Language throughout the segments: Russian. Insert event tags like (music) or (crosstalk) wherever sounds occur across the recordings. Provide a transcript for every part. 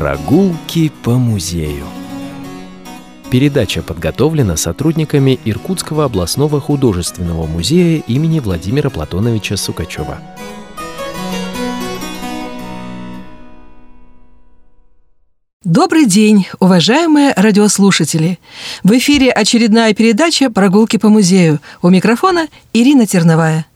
Прогулки по музею. Передача подготовлена сотрудниками Иркутского областного художественного музея имени Владимира Платоновича Сукачева. Добрый день, уважаемые радиослушатели! В эфире очередная передача «Прогулки по музею». У микрофона Ирина Терновая.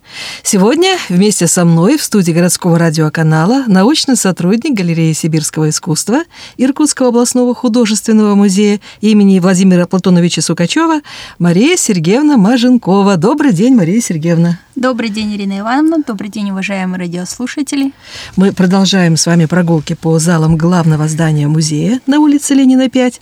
Сегодня вместе со мной в студии городского радиоканала научный сотрудник галереи сибирского искусства Иркутского областного художественного музея имени Владимира Платоновича Сукачева Мария Сергеевна Маженкова. Добрый день, Мария Сергеевна. Добрый день, Ирина Ивановна. Добрый день, уважаемые радиослушатели. Мы продолжаем с вами прогулки по залам главного здания музея на улице Ленина 5.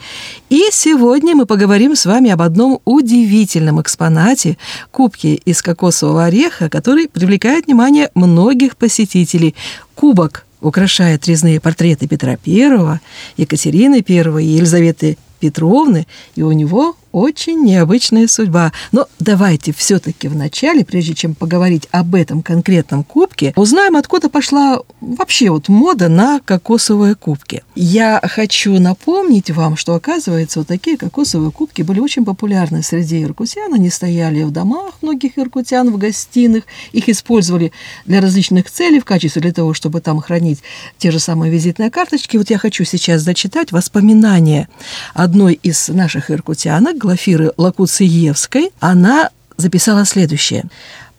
И сегодня мы поговорим с вами об одном удивительном экспонате – кубке из кокосового ореха, который привлекает внимание многих посетителей. Кубок украшает резные портреты Петра I, Екатерины I и Елизаветы Петровны, и у него очень необычная судьба. Но давайте все-таки вначале, прежде чем поговорить об этом конкретном кубке, узнаем, откуда пошла вообще вот мода на кокосовые кубки. Я хочу напомнить вам, что, оказывается, вот такие кокосовые кубки были очень популярны среди иркутян. Они стояли в домах многих иркутян, в гостиных. Их использовали для различных целей, в качестве для того, чтобы там хранить те же самые визитные карточки. Вот я хочу сейчас зачитать воспоминания одной из наших иркутянок, Глафиры Лакуциевской, она записала следующее.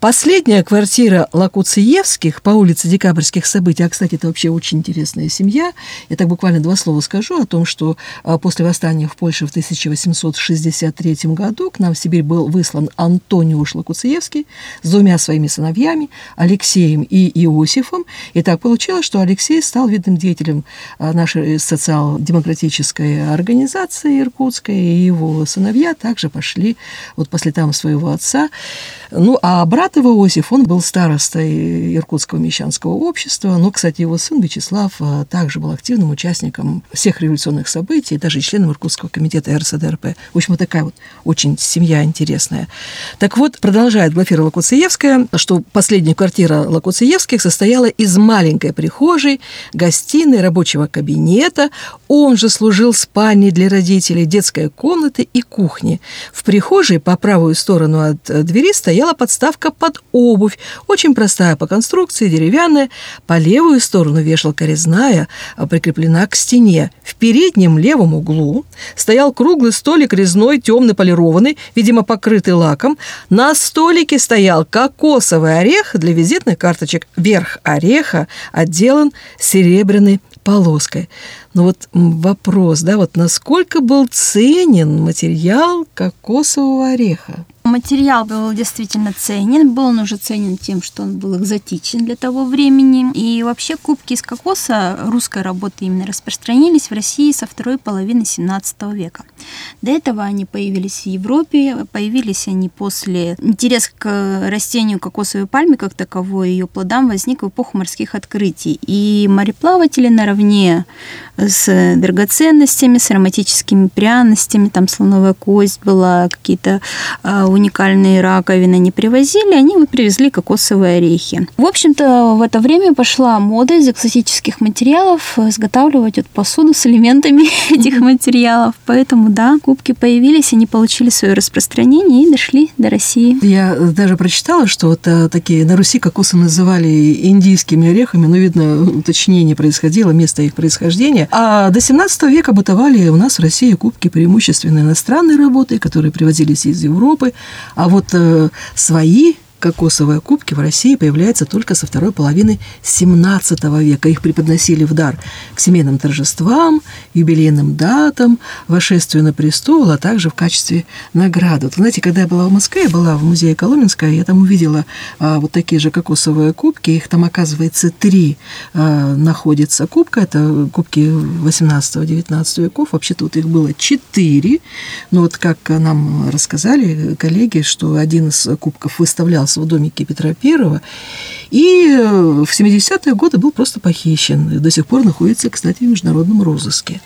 Последняя квартира Лакуциевских по улице Декабрьских событий, а, кстати, это вообще очень интересная семья, я так буквально два слова скажу о том, что а, после восстания в Польше в 1863 году к нам в Сибирь был выслан Антониуш Лакуциевский с двумя своими сыновьями, Алексеем и Иосифом. И так получилось, что Алексей стал видным деятелем а, нашей социал-демократической организации иркутской, и его сыновья также пошли вот по следам своего отца. Ну, а брат Саратов Иосиф, он был старостой Иркутского мещанского общества, но, кстати, его сын Вячеслав а, также был активным участником всех революционных событий, даже членом Иркутского комитета РСДРП. В общем, вот такая вот очень семья интересная. Так вот, продолжает Глафира Лакуциевская, что последняя квартира Лакуциевских состояла из маленькой прихожей, гостиной, рабочего кабинета. Он же служил спальней для родителей, детской комнаты и кухни. В прихожей по правую сторону от двери стояла подставка под обувь, очень простая по конструкции, деревянная. По левую сторону вешалка резная, а прикреплена к стене. В переднем левом углу стоял круглый столик резной, темно полированный, видимо, покрытый лаком. На столике стоял кокосовый орех для визитных карточек. Верх ореха отделан серебряной полоской. Но вот вопрос, да, вот насколько был ценен материал кокосового ореха? Материал был действительно ценен. Был он уже ценен тем, что он был экзотичен для того времени. И вообще кубки из кокоса русской работы именно распространились в России со второй половины 17 века. До этого они появились в Европе. Появились они после... Интерес к растению кокосовой пальмы как таковой, ее плодам возник в эпоху морских открытий. И мореплаватели наравне с драгоценностями, с ароматическими пряностями, там слоновая кость была, какие-то а, уникальные раковины не привозили, они привезли кокосовые орехи. В общем-то, в это время пошла мода из экзотических материалов изготавливать вот посуду с элементами (laughs) этих материалов. Поэтому, да, кубки появились, они получили свое распространение и дошли до России. Я даже прочитала, что вот а, такие на Руси кокосы называли индийскими орехами, но, видно, уточнение происходило, место их происхождения. А до 17 века бытовали у нас в России кубки преимущественно иностранной работы, которые привозились из Европы, а вот э, свои кокосовые кубки в России появляются только со второй половины XVII века. Их преподносили в дар к семейным торжествам, юбилейным датам, вошествию на престол, а также в качестве награды. Вот, знаете, когда я была в Москве, я была в музее Коломенского, я там увидела а, вот такие же кокосовые кубки. Их там, оказывается, три а, находится кубка. Это кубки 18-19 веков. Вообще-то вот их было четыре. Но вот как нам рассказали коллеги, что один из кубков выставлялся в домике Петра Первого. И э, в 70-е годы был просто похищен. До сих пор находится, кстати, в международном розыске.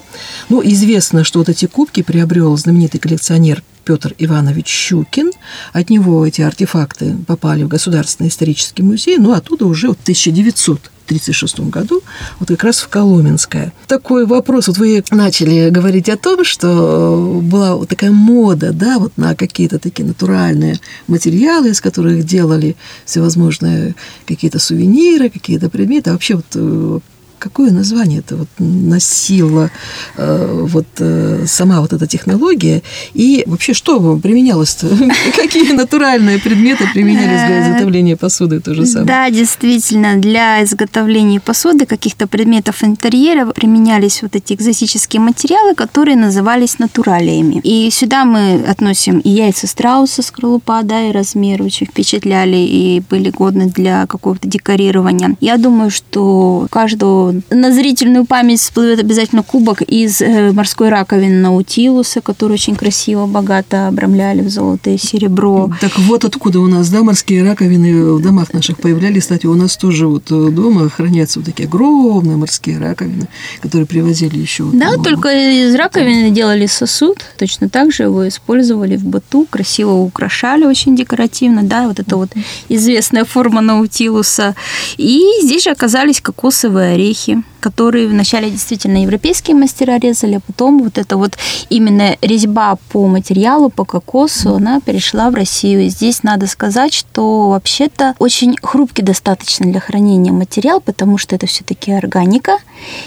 Ну, известно, что вот эти кубки приобрел знаменитый коллекционер Петр Иванович Щукин. От него эти артефакты попали в Государственный исторический музей, ну, оттуда уже в 1900 1936 году, вот как раз в Коломенское. Такой вопрос, вот вы начали говорить о том, что была вот такая мода, да, вот на какие-то такие натуральные материалы, из которых делали всевозможные какие-то сувениры, какие-то предметы. А вообще вот э, какое название это вот носила э, вот э, сама вот эта технология и вообще что применялось-то? (laughs) Какие натуральные предметы применялись для э, изготовления посуды то же самое? Да, действительно, для изготовления посуды каких-то предметов интерьера применялись вот эти экзотические материалы, которые назывались натуралиями. И сюда мы относим и яйца страуса, скорлупа, да, и размер очень впечатляли и были годны для какого-то декорирования. Я думаю, что каждого на зрительную память всплывет обязательно кубок из э, морской раковины Наутилуса, который очень красиво, богато обрамляли в золото и серебро. Так вот откуда у нас, да, морские раковины в домах наших появлялись. Кстати, у нас тоже вот э, дома хранятся вот такие огромные морские раковины, которые привозили еще. Вот, да, только из раковины делали сосуд, точно так же его использовали в быту, красиво украшали очень декоративно, да, вот это вот известная форма Наутилуса. И здесь же оказались кокосовые орехи, орехи, которые вначале действительно европейские мастера резали, а потом вот это вот именно резьба по материалу, по кокосу, она перешла в Россию. И здесь надо сказать, что вообще-то очень хрупкий достаточно для хранения материал, потому что это все-таки органика,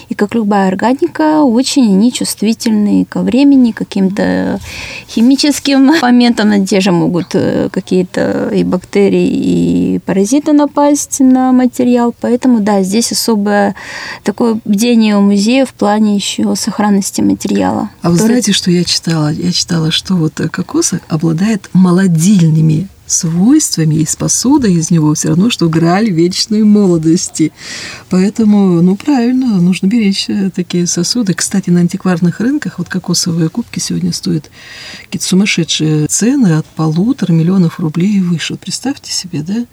и как любая органика, очень они чувствительны ко времени, каким-то химическим (laughs) моментам, на те же могут э, какие-то и бактерии, и паразиты напасть на материал. Поэтому, да, здесь особое такое бдение у музея в плане еще сохранности материала. А вы знаете, что я читала? Я читала, что вот кокос обладает молодильными свойствами и с посудой из него все равно, что граль вечной молодости. Поэтому, ну, правильно, нужно беречь э, такие сосуды. Кстати, на антикварных рынках вот кокосовые кубки сегодня стоят какие-то сумасшедшие цены от полутора миллионов рублей и выше. Вот представьте себе, да?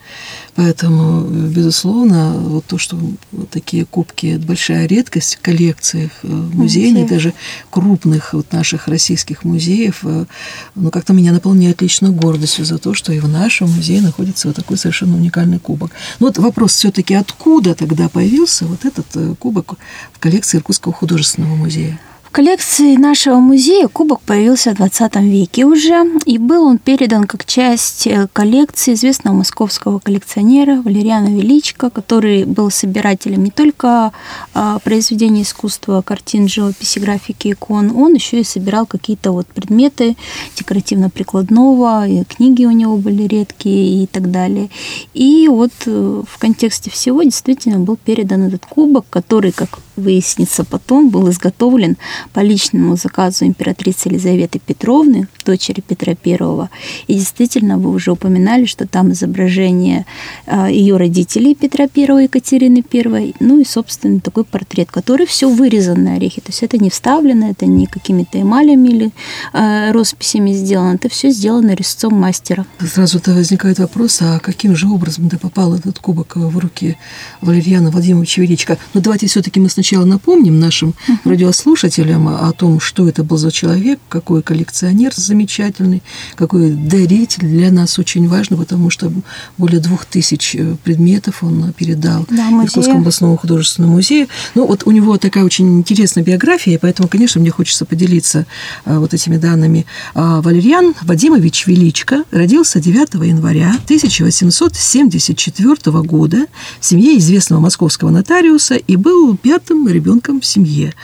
Поэтому, безусловно, вот то, что вот такие кубки – это большая редкость в коллекциях э, музейных, Музей. даже крупных вот наших российских музеев, э, ну, как-то меня наполняет лично гордостью за то, что и в нашем музее находится вот такой совершенно уникальный кубок. Но вот вопрос все-таки, откуда тогда появился вот этот э, кубок в коллекции Иркутского художественного музея? В коллекции нашего музея кубок появился в 20 веке уже, и был он передан как часть э, коллекции известного московского коллекционера Валериана Величко, который был собирателем не только а, произведений искусства, картин, живописи, графики, икон, он еще и собирал какие-то вот предметы декоративно-прикладного, и книги у него были редкие и так далее. И вот э, в контексте всего действительно был передан этот кубок, который, как выяснится потом, был изготовлен по личному заказу императрицы Елизаветы Петровны, дочери Петра I. И действительно, вы уже упоминали, что там изображение а, ее родителей Петра I, Екатерины I, ну и, собственно, такой портрет, который все вырезан на орехи. То есть это не вставлено, это не какими-то эмалями или э, росписями сделано, это все сделано резцом мастера. Сразу-то возникает вопрос, а каким же образом да попал этот кубок в руки Валерьяна Владимировича Величко? Но давайте все-таки мы сначала напомним нашим uh-huh. радиослушателям, слушателям о том, что это был за человек, какой коллекционер замечательный, какой даритель для нас очень важно, потому что более двух тысяч э, предметов он передал да, Иркутскому областному художественному музею. Ну, вот у него такая очень интересная биография, и поэтому, конечно, мне хочется поделиться э, вот этими данными. А, Валерьян Вадимович Величко родился 9 января 1874 года в семье известного московского нотариуса и был пятым ребенком в семье.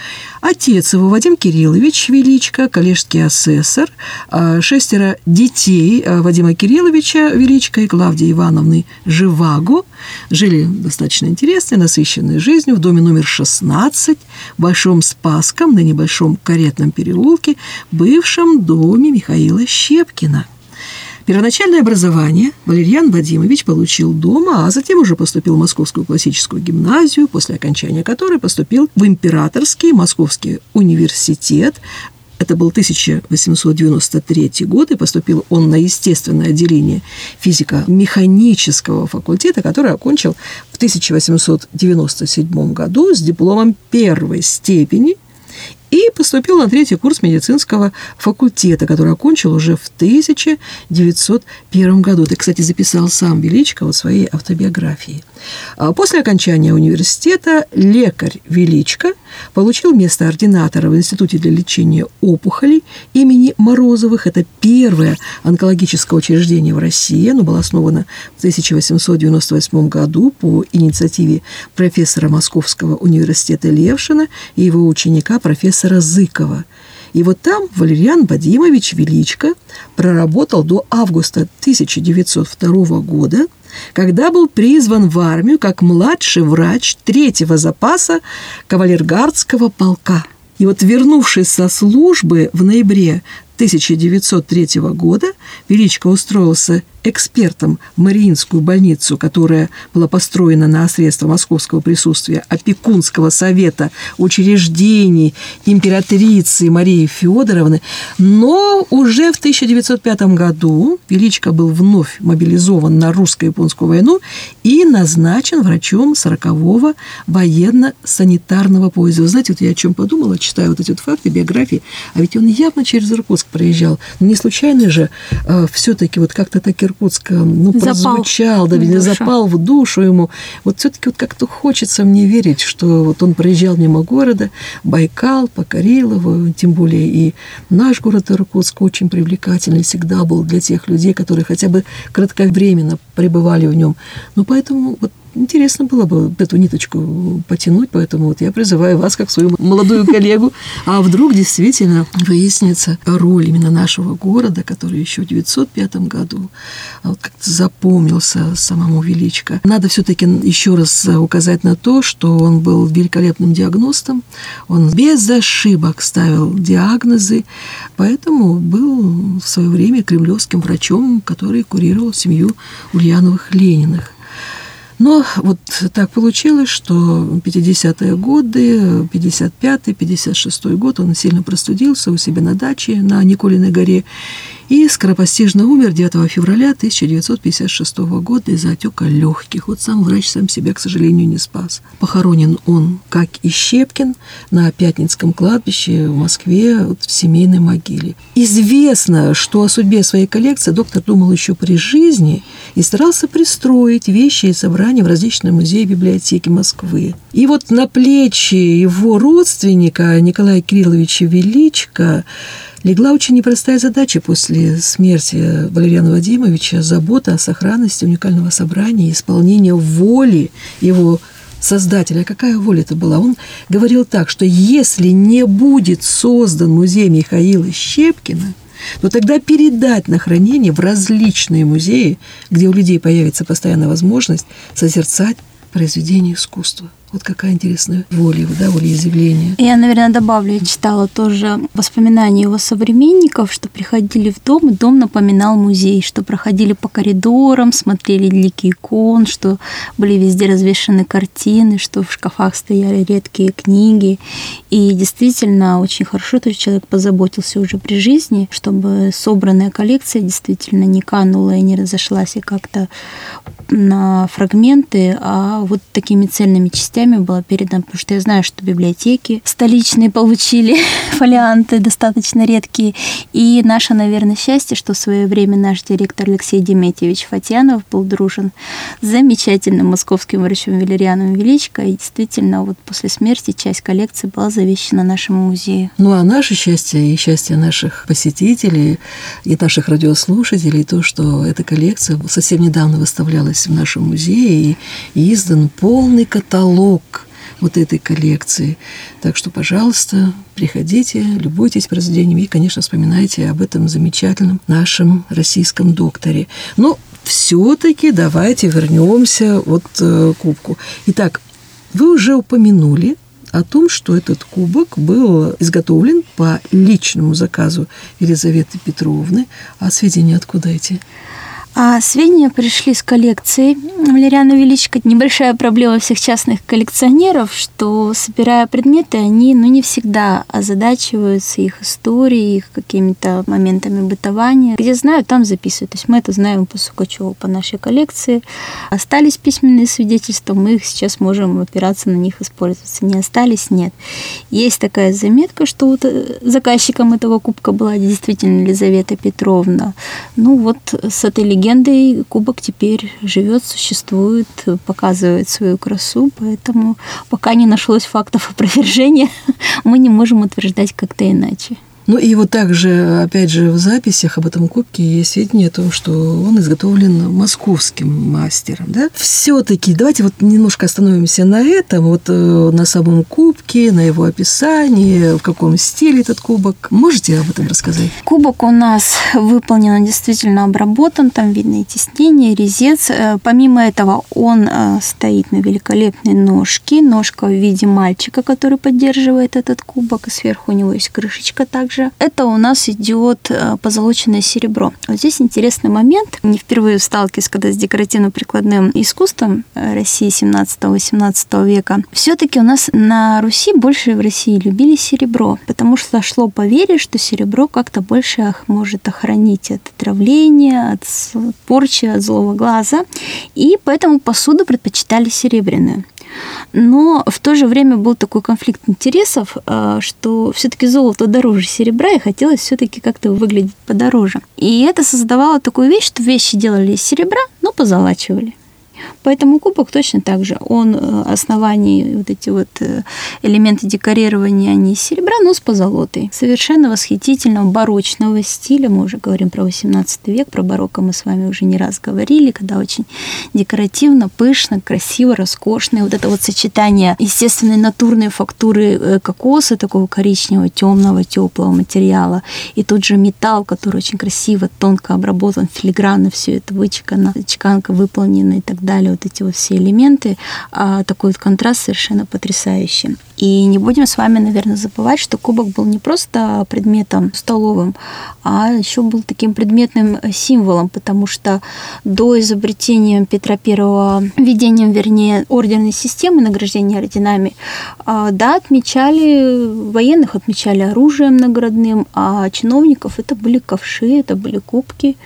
Отец его Вадим Кириллович Величко, коллежский асессор, а, шестеро детей а, Вадима Кирилловича Величко и Клавдии Ивановны Живаго жили достаточно интересной, насыщенной жизнью в доме номер 16 в Большом Спасском, на небольшом каретном переулке, бывшем доме Михаила Щепкина – Первоначальное образование Валерьян Вадимович получил дома, а затем уже поступил в Московскую классическую гимназию, после окончания которой поступил в Императорский Московский университет, это был 1893 год, и поступил он на естественное отделение физико-механического факультета, который окончил в 1897 году с дипломом первой степени и поступил на третий курс медицинского факультета, который окончил уже в 1901 году. Ты, кстати, записал сам Величко в своей автобиографии. А после окончания университета лекарь Величко получил место ординатора в Институте для лечения опухолей имени Морозовых. Это первое онкологическое учреждение в России. Оно было основано в 1898 году по инициативе профессора Московского университета Левшина и его ученика профессора Зыкова. И вот там Валериан Вадимович Величко проработал до августа 1902 года – когда был призван в армию как младший врач третьего запаса кавалергардского полка. И вот вернувшись со службы в ноябре 1903 года, Величко устроился экспертом Мариинскую больницу, которая была построена на средства московского присутствия опекунского совета учреждений императрицы Марии Федоровны. Но уже в 1905 году Величко был вновь мобилизован на русско-японскую войну и назначен врачом 40-го военно-санитарного поезда. Вы знаете, вот я о чем подумала, читаю вот эти вот факты, биографии, а ведь он явно через Иркутск проезжал. Не случайно же э, все-таки вот как-то так Иркутска ну, прозвучал, да, или запал в душу ему. Вот все-таки вот как-то хочется мне верить, что вот он проезжал мимо города, Байкал, покорил его, тем более и наш город Иркутск очень привлекательный всегда был для тех людей, которые хотя бы кратковременно пребывали в нем. Но поэтому вот интересно было бы эту ниточку потянуть, поэтому вот я призываю вас, как свою молодую коллегу, а вдруг действительно выяснится роль именно нашего города, который еще в 905 году а вот как-то запомнился самому Величко. Надо все-таки еще раз указать на то, что он был великолепным диагностом, он без ошибок ставил диагнозы, поэтому был в свое время кремлевским врачом, который курировал семью Ульяновых-Лениных. Но вот так получилось, что 50-е годы, 55-й, 56-й год он сильно простудился у себя на даче на Николиной горе и скоропостижно умер 9 февраля 1956 года из-за отека легких. Вот сам врач сам себя, к сожалению, не спас. Похоронен он, как и Щепкин, на Пятницком кладбище в Москве вот, в семейной могиле. Известно, что о судьбе своей коллекции доктор думал еще при жизни и старался пристроить вещи и собрания в различные музеи и библиотеки Москвы. И вот на плечи его родственника Николая Кирилловича Величко легла очень непростая задача после смерти Валериана Вадимовича – забота о сохранности уникального собрания, исполнение воли его создателя. А какая воля это была? Он говорил так, что если не будет создан музей Михаила Щепкина, то тогда передать на хранение в различные музеи, где у людей появится постоянная возможность созерцать произведения искусства. Вот какая интересная воля, да, волеизъявление. Я, наверное, добавлю, я читала тоже воспоминания его современников, что приходили в дом, и дом напоминал музей, что проходили по коридорам, смотрели лики икон, что были везде развешаны картины, что в шкафах стояли редкие книги. И действительно, очень хорошо, что человек позаботился уже при жизни, чтобы собранная коллекция действительно не канула и не разошлась и как-то на фрагменты, а вот такими цельными частями было передано, потому что я знаю, что библиотеки столичные получили (laughs) фолианты достаточно редкие. И наше, наверное, счастье, что в свое время наш директор Алексей Деметьевич Фатьянов был дружен с замечательным московским врачом Валерианом Величко, и действительно вот после смерти часть коллекции была завещана нашему музею. Ну а наше счастье и счастье наших посетителей и наших радиослушателей то, что эта коллекция совсем недавно выставлялась осталось в нашем музее и издан полный каталог вот этой коллекции. Так что, пожалуйста, приходите, любуйтесь произведениями и, конечно, вспоминайте об этом замечательном нашем российском докторе. Но все-таки давайте вернемся вот э, к кубку. Итак, вы уже упомянули о том, что этот кубок был изготовлен по личному заказу Елизаветы Петровны. А сведения откуда эти? А сведения пришли с коллекции Валериана Величко. Небольшая проблема всех частных коллекционеров, что собирая предметы, они ну, не всегда озадачиваются их историей, их какими-то моментами бытования. Где знают, там записывают. То есть мы это знаем по Сукачеву, по нашей коллекции. Остались письменные свидетельства, мы их сейчас можем опираться на них, использоваться. Не остались, нет. Есть такая заметка, что вот э, заказчиком этого кубка была действительно Елизавета Петровна. Ну вот с этой кубок теперь живет, существует, показывает свою красу, поэтому пока не нашлось фактов опровержения, (laughs) мы не можем утверждать как-то иначе. Ну и вот также, опять же, в записях об этом кубке есть сведения о том, что он изготовлен московским мастером. Да? Все-таки давайте вот немножко остановимся на этом, вот э, на самом кубке, на его описании, в каком стиле этот кубок. Можете об этом рассказать? Кубок у нас выполнен, действительно обработан, там видно и тиснение, резец. Э, помимо этого он э, стоит на великолепной ножке, ножка в виде мальчика, который поддерживает этот кубок, и сверху у него есть крышечка также также это у нас идет э, позолоченное серебро. Вот здесь интересный момент. Не впервые сталкиваюсь, когда с декоративно-прикладным искусством э, России 17-18 века. Все-таки у нас на Руси больше в России любили серебро, потому что шло поверье, что серебро как-то больше может охранить от отравления, от порчи, от злого глаза. И поэтому посуду предпочитали серебряную. Но в то же время был такой конфликт интересов, а, что все-таки золото дороже серебра, и хотелось все-таки как-то выглядеть подороже. И это создавало такую вещь, что вещи делали из серебра, но позолачивали. Поэтому кубок точно так же. Он э, основание вот эти вот э, элементы декорирования, они из серебра, но с позолотой. Совершенно восхитительного барочного стиля. Мы уже говорим про 18 век, про барокко мы с вами уже не раз говорили, когда очень декоративно, пышно, красиво, роскошно. И вот это вот сочетание естественной натурной фактуры э, кокоса, такого коричневого, темного, теплого материала, и тот же металл, который очень красиво, тонко обработан, филигранно все это вычекано, чеканка выполнена и так далее вот эти вот все элементы, а такой вот контраст совершенно потрясающий. И не будем с вами, наверное, забывать, что кубок был не просто предметом столовым, а еще был таким предметным символом, потому что до изобретения Петра I, введением, вернее, орденной системы награждения орденами, а, да, отмечали военных, отмечали оружием наградным, а чиновников это были ковши, это были кубки,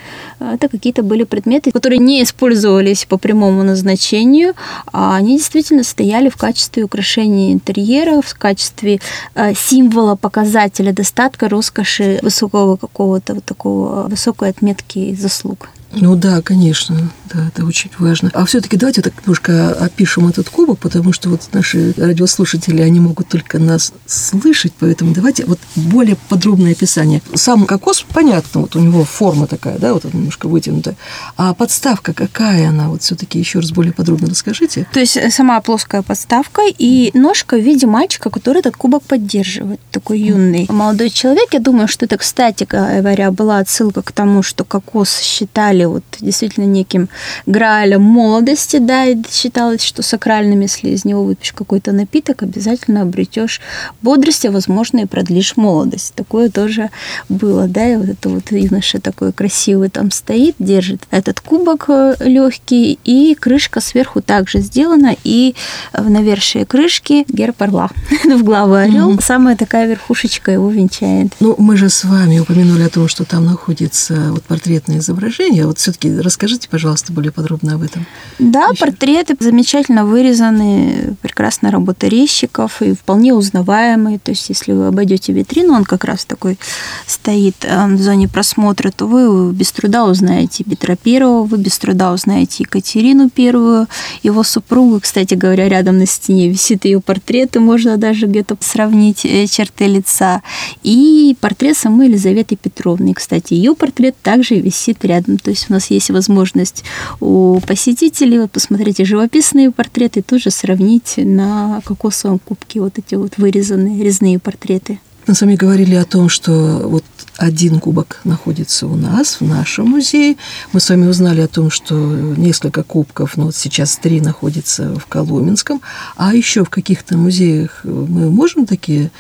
это какие-то были предметы, которые не использовались по прямому назначению, а они действительно стояли в качестве украшения интерьера, в качестве э, символа, показателя достатка, роскоши, высокого какого-то вот такого, высокой отметки заслуг. Ну да, конечно, да, это очень важно. А все-таки давайте так немножко опишем этот кубок, потому что вот наши радиослушатели, они могут только нас слышать, поэтому давайте вот более подробное описание. Сам кокос, понятно, вот у него форма такая, да, вот немножко вытянутая. А подставка какая она? Вот все-таки еще раз более подробно расскажите. То есть э, сама плоская подставка и ножка в виде мальчика, который этот кубок поддерживает, такой юный молодой человек. Я думаю, что это, кстати говоря, была отсылка к тому, что кокос считали считали вот действительно неким граалем молодости, да, и считалось, что сакральным, если из него выпьешь какой-то напиток, обязательно обретешь бодрость, а возможно и продлишь молодость. Такое тоже было, да, и вот это вот юноша такой красивый там стоит, держит этот кубок э, легкий, и крышка сверху также сделана, и в навершие крышки герб орла (laughs) в главу орел. Угу. Самая такая верхушечка его венчает. Ну, мы же с вами упомянули о том, что там находится вот портретное изображение вот все-таки расскажите, пожалуйста, более подробно об этом. Да, Еще. портреты замечательно вырезаны, прекрасная работа резчиков и вполне узнаваемые. То есть, если вы обойдете витрину, он как раз такой стоит э, в зоне просмотра, то вы без труда узнаете Петра Первого, вы без труда узнаете Екатерину Первую, его супругу, кстати говоря, рядом на стене висит ее портрет, и можно даже где-то сравнить э, черты лица. И портрет самой Елизаветы Петровны. Кстати, ее портрет также висит рядом. То есть есть у нас есть возможность у посетителей вот посмотреть живописные портреты тоже сравнить на кокосовом кубке вот эти вот вырезанные резные портреты. Мы с вами говорили о том, что вот один кубок находится у нас, в нашем музее. Мы с вами узнали о том, что несколько кубков, ну вот сейчас три находятся в Коломенском, а еще в каких-то музеях мы можем такие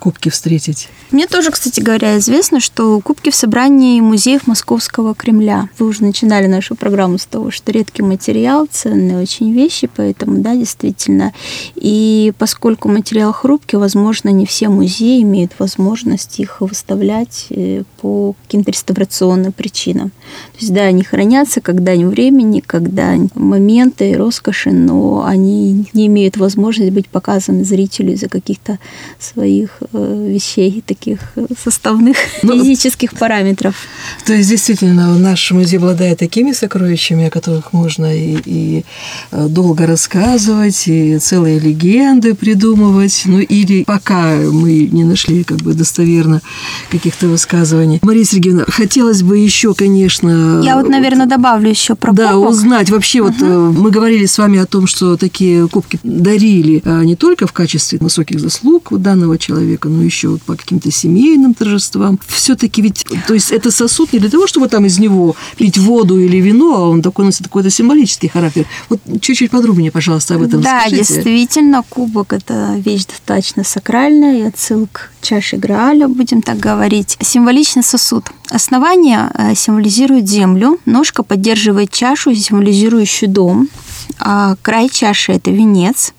кубки встретить? Мне тоже, кстати говоря, известно, что кубки в собрании музеев Московского Кремля. Вы уже начинали нашу программу с того, что редкий материал, ценные очень вещи, поэтому, да, действительно. И поскольку материал хрупкий, возможно, не все музеи имеют возможность их выставлять по каким-то реставрационным причинам. То есть, да, они хранятся когда ни времени, когда моменты роскоши, но они не имеют возможности быть показаны зрителю из-за каких-то своих э, вещей, таких э, составных (laughs) ну, физических параметров. То есть, действительно, наш музей обладает такими сокровищами, о которых можно и, и э, долго рассказывать, и целые легенды придумывать, ну или пока мы не нашли как бы достоверно каких-то высказываний. Мария Сергеевна, хотелось бы еще, конечно... Я вот, наверное, добавлю еще про Да, кубок. узнать вообще, угу. вот мы говорили с вами о том, что такие кубки дарили не только в качестве высоких заслуг данного человека, но еще вот по каким-то семейным торжествам. Все-таки ведь, то есть это сосуд не для того, чтобы там из него пить воду или вино, а он такой носит какой-то символический характер. Вот чуть-чуть подробнее, пожалуйста, об этом да, скажите. Да, действительно, кубок – это вещь достаточно сакральная, и отсылка к чаше Грааля, будем так говорить. Символичный сосуд. Основание э, символизирует землю, ножка поддерживает чашу, символизирующую дом, а край чаши – это венец,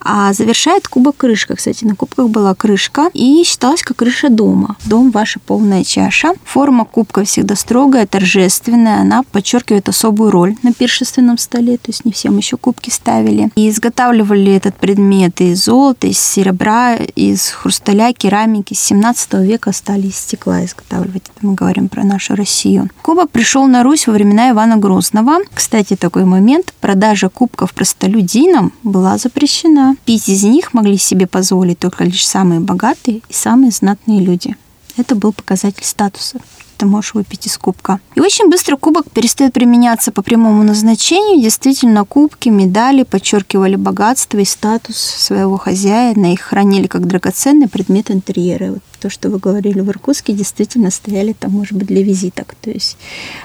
а завершает кубок крышка. Кстати, на кубках была крышка и считалась как крыша дома. Дом – ваша полная чаша. Форма кубка всегда строгая, торжественная. Она подчеркивает особую роль на пиршественном столе. То есть не всем еще кубки ставили. И изготавливали этот предмет из золота, из серебра, из хрусталя, керамики. С 17 века стали из стекла изготавливать. Это мы говорим про нашу Россию. Кубок пришел на Русь во времена Ивана Грозного. Кстати, такой момент. Продажа кубков простолюдинам была запрещена запрещена. Пить из них могли себе позволить только лишь самые богатые и самые знатные люди. Это был показатель статуса ты можешь выпить из кубка. И очень быстро кубок перестает применяться по прямому назначению. Действительно, кубки, медали подчеркивали богатство и статус своего хозяина. Их хранили как драгоценный предмет интерьера. Вот то, что вы говорили в Иркутске, действительно стояли там, может быть, для визиток. То есть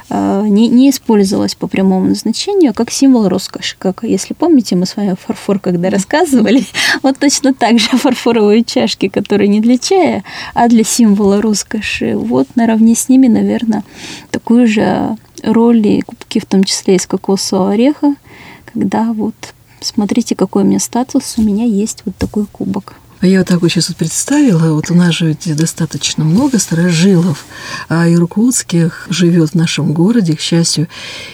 э, не, не использовалось по прямому назначению, а как символ роскоши. Как, если помните, мы с вами фарфор когда рассказывали, (laughs) вот точно так же фарфоровые чашки, которые не для чая, а для символа роскоши. Вот наравне с ними, наверное, такую же роль и кубки, в том числе из кокосового ореха, когда вот смотрите, какой у меня статус, у меня есть вот такой кубок. А я вот так вот сейчас вот представила, вот у нас же достаточно много сторожилов, а иркутских живет в нашем городе, к счастью.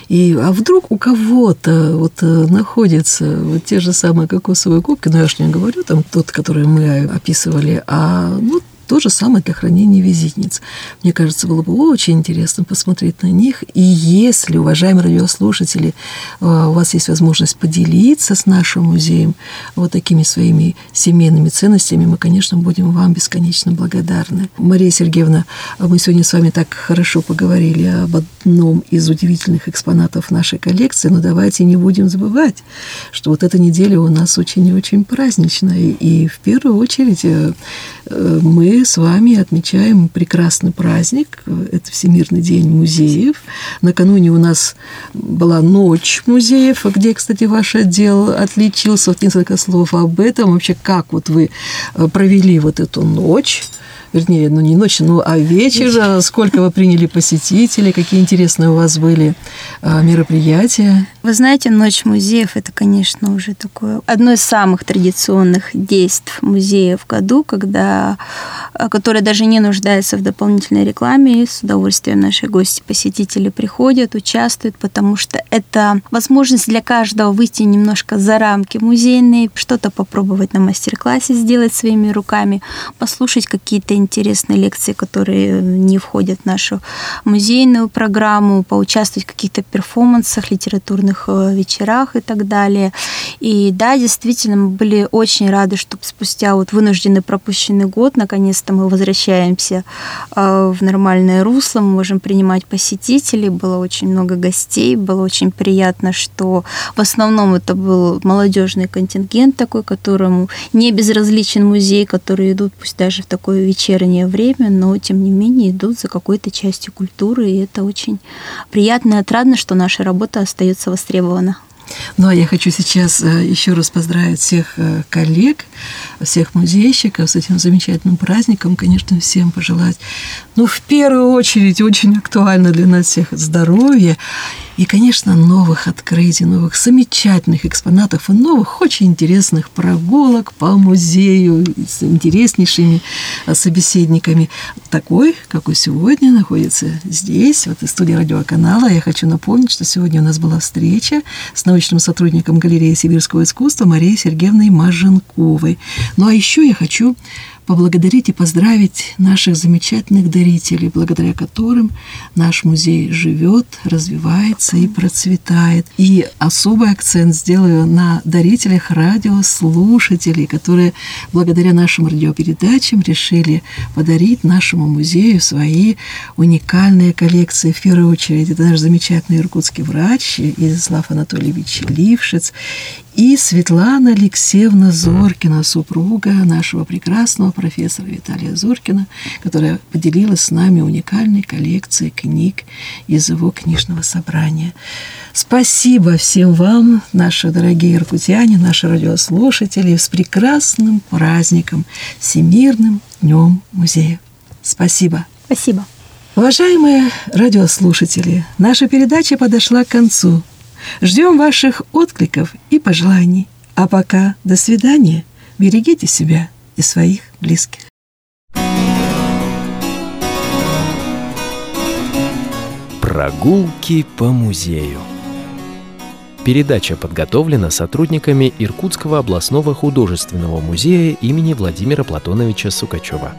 И, а вдруг у кого-то вот э, находятся вот те же самые кокосовые кубки, ну я ж не говорю, там тот, который мы описывали, а ну, то же самое для хранения визитниц. Мне кажется, было бы очень интересно посмотреть на них. И если, уважаемые радиослушатели, э, у вас есть возможность поделиться с нашим музеем вот такими своими семейными ценностями, мы, конечно, будем вам бесконечно благодарны. Мария Сергеевна, мы сегодня с вами так хорошо поговорили об одном из удивительных экспонатов нашей коллекции, но давайте не будем забывать, что вот эта неделя у нас очень и очень праздничная. И в первую очередь э, э, с вами отмечаем прекрасный праздник. Это Всемирный день музеев. Накануне у нас была ночь музеев, где, кстати, ваш отдел отличился. Вот несколько слов об этом. Вообще, как вот вы э, провели вот эту ночь? Вернее, ну не ночью, ну а вечер, сколько вы приняли посетителей, какие интересные у вас были а, мероприятия? Вы знаете, Ночь музеев – это, конечно, уже такое одно из самых традиционных действий музея в году, когда, а, которое даже не нуждается в дополнительной рекламе, и с удовольствием наши гости, посетители приходят, участвуют, потому что это возможность для каждого выйти немножко за рамки музейные, что-то попробовать на мастер-классе сделать своими руками, послушать какие-то интересные лекции, которые не входят в нашу музейную программу, поучаствовать в каких-то перформансах, литературных э, вечерах и так далее. И да, действительно, мы были очень рады, что спустя вот вынужденный пропущенный год наконец наконец-то мы возвращаемся э, в нормальное русло, мы можем принимать посетителей, было очень много гостей, было очень приятно, что в основном это был молодежный контингент такой, которому не безразличен музей, которые идут пусть даже в такое вечернее время, но тем не менее идут за какой-то частью культуры, и это очень приятно и отрадно, что наша работа остается востребована. Ну, а я хочу сейчас э, еще раз поздравить всех э, коллег, всех музейщиков с этим замечательным праздником. Конечно, всем пожелать, ну, в первую очередь, очень актуально для нас всех здоровья и, конечно, новых открытий, новых замечательных экспонатов и новых очень интересных прогулок по музею с интереснейшими э, собеседниками. Такой, какой сегодня находится здесь, в этой студии радиоканала. Я хочу напомнить, что сегодня у нас была встреча с научным сотрудником галереи сибирского искусства Марией Сергеевной Маженковой. Ну а еще я хочу поблагодарить и поздравить наших замечательных дарителей, благодаря которым наш музей живет, развивается и процветает. И особый акцент сделаю на дарителях радиослушателей, которые благодаря нашим радиопередачам решили подарить нашему музею свои уникальные коллекции. В первую очередь, это наш замечательный иркутский врач Изяслав Анатольевич Лившиц и Светлана Алексеевна Зоркина, супруга нашего прекрасного профессора Виталия Зоркина, которая поделилась с нами уникальной коллекцией книг из его книжного собрания. Спасибо всем вам, наши дорогие иркутяне, наши радиослушатели, с прекрасным праздником, Всемирным днем музея. Спасибо. Спасибо. Уважаемые радиослушатели, наша передача подошла к концу – Ждем ваших откликов и пожеланий. А пока до свидания. Берегите себя и своих близких. Прогулки по музею. Передача подготовлена сотрудниками Иркутского областного художественного музея имени Владимира Платоновича Сукачева.